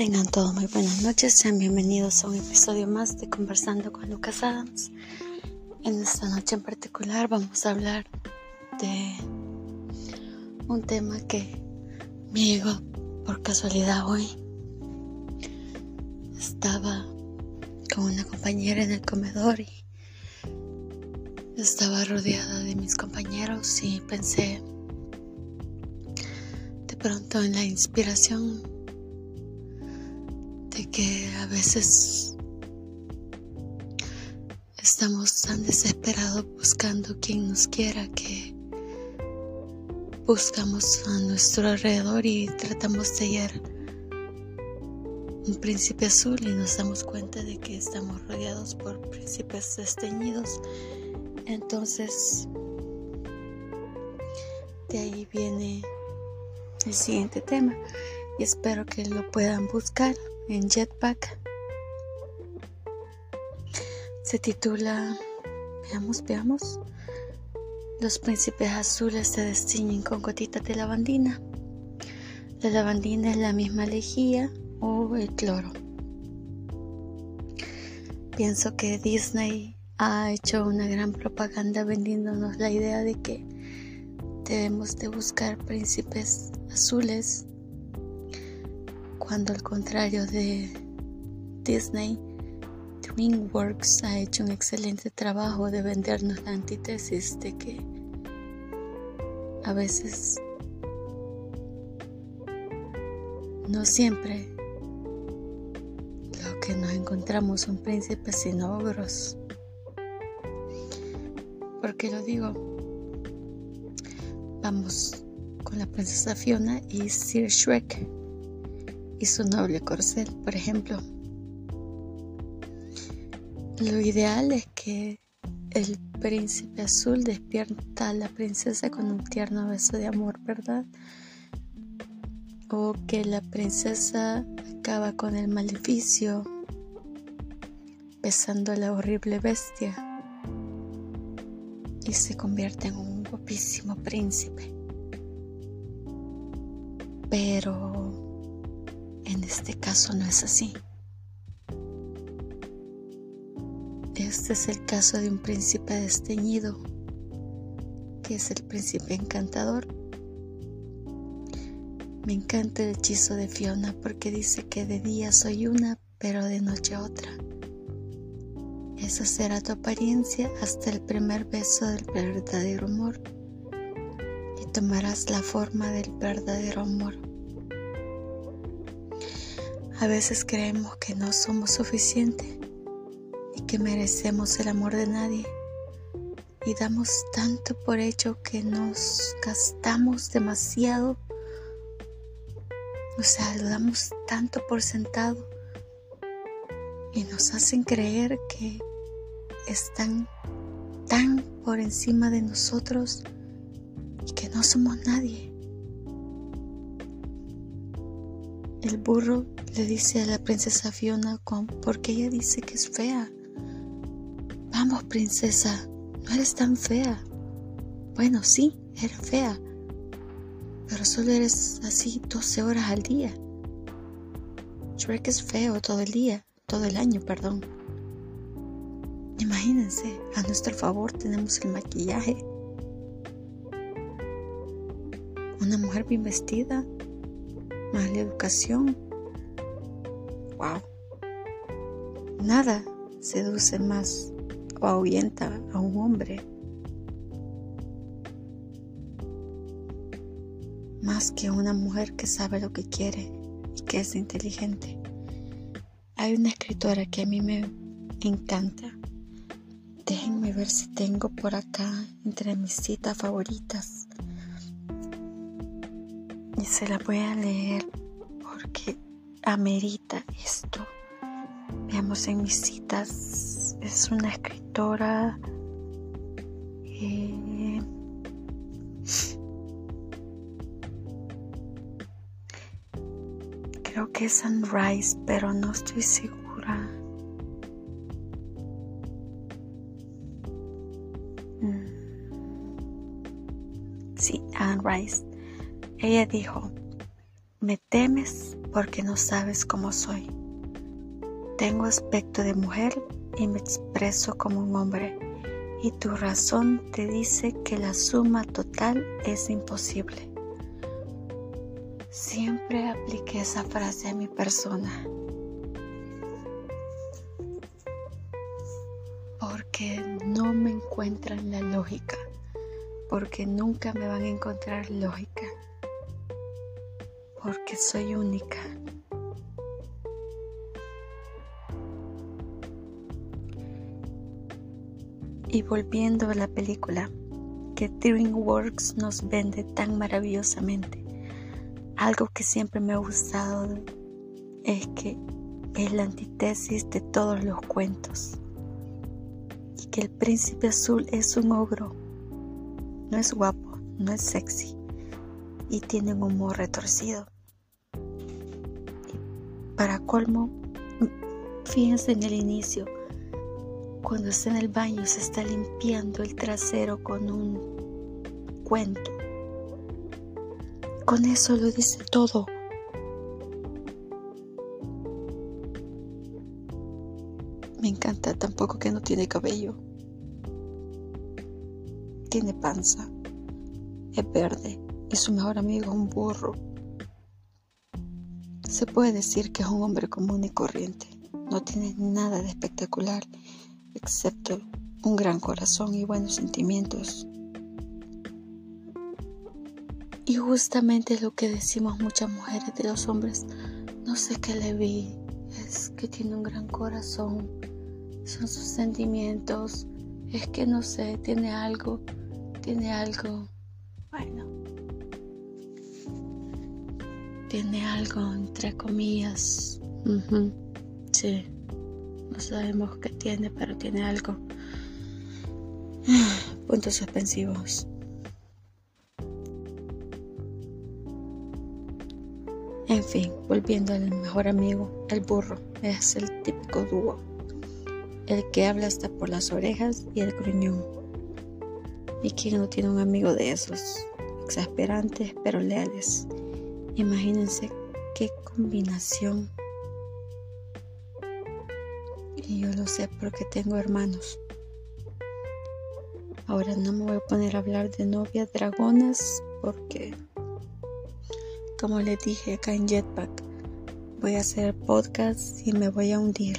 Tengan todos muy buenas noches, sean bienvenidos a un episodio más de Conversando con Lucas Adams. En esta noche en particular vamos a hablar de un tema que me llegó por casualidad hoy. Estaba con una compañera en el comedor y estaba rodeada de mis compañeros y pensé de pronto en la inspiración de que a veces estamos tan desesperados buscando quien nos quiera que buscamos a nuestro alrededor y tratamos de hallar un príncipe azul y nos damos cuenta de que estamos rodeados por príncipes desteñidos. Entonces, de ahí viene el siguiente tema y espero que lo puedan buscar en Jetpack. Se titula, veamos, veamos, Los príncipes azules se destiñen con gotitas de lavandina. La lavandina es la misma lejía o el cloro. Pienso que Disney ha hecho una gran propaganda vendiéndonos la idea de que debemos de buscar príncipes azules cuando al contrario de Disney, DreamWorks ha hecho un excelente trabajo de vendernos la antítesis de que a veces no siempre lo que nos encontramos son príncipes sino ogros. ¿Por qué lo digo? Vamos con la princesa Fiona y Sir Shrek y su noble corcel, por ejemplo. Lo ideal es que el príncipe azul despierta a la princesa con un tierno beso de amor, ¿verdad? O que la princesa acaba con el maleficio besando a la horrible bestia y se convierte en un guapísimo príncipe. Pero en este caso no es así. Este es el caso de un príncipe desteñido, que es el príncipe encantador. Me encanta el hechizo de Fiona porque dice que de día soy una, pero de noche otra. Esa será tu apariencia hasta el primer beso del verdadero amor y tomarás la forma del verdadero amor. A veces creemos que no somos suficientes y que merecemos el amor de nadie. Y damos tanto por hecho que nos gastamos demasiado. O sea, damos tanto por sentado. Y nos hacen creer que están tan por encima de nosotros y que no somos nadie. El burro le dice a la princesa Fiona porque ella dice que es fea. Vamos, princesa, no eres tan fea. Bueno, sí, eres fea, pero solo eres así 12 horas al día. Shrek es feo todo el día, todo el año, perdón. Imagínense, a nuestro favor tenemos el maquillaje. Una mujer bien vestida, más la educación. Wow. Nada seduce más o ahuyenta a un hombre más que una mujer que sabe lo que quiere y que es inteligente. Hay una escritora que a mí me encanta. Déjenme ver si tengo por acá entre mis citas favoritas y se la voy a leer porque amerita esto. Veamos en mis citas, es una escritora eh, creo que es Sunrise, pero no estoy segura. Mm. Sí, Anne Rice. Ella dijo, me temes porque no sabes cómo soy. Tengo aspecto de mujer y me expreso como un hombre, y tu razón te dice que la suma total es imposible. Siempre apliqué esa frase a mi persona. Porque no me encuentran la lógica. Porque nunca me van a encontrar lógica. Porque soy única. Y volviendo a la película que DreamWorks nos vende tan maravillosamente algo que siempre me ha gustado es que es la antítesis de todos los cuentos. Y que el príncipe azul es un ogro. No es guapo, no es sexy. Y tiene un humor retorcido. Para colmo, fíjense en el inicio. Cuando está en el baño se está limpiando el trasero con un cuento con eso lo dice todo. Me encanta tampoco que no tiene cabello. Tiene panza. Es verde y su mejor amigo es un burro. Se puede decir que es un hombre común y corriente. No tiene nada de espectacular excepto un gran corazón y buenos sentimientos y justamente lo que decimos muchas mujeres de los hombres, no sé qué le vi, es que tiene un gran corazón, son sus sentimientos, es que no sé, tiene algo, tiene algo, bueno, tiene algo entre comillas, sí, no sabemos qué tiene, pero tiene algo. Puntos suspensivos. En fin, volviendo al mejor amigo, el burro es el típico dúo, el que habla hasta por las orejas y el gruñón. ¿Y quién no tiene un amigo de esos? Exasperantes pero leales. Imagínense qué combinación. Y yo lo sé porque tengo hermanos. Ahora no me voy a poner a hablar de novias dragonas porque como les dije acá en Jetpack, voy a hacer podcast y me voy a hundir.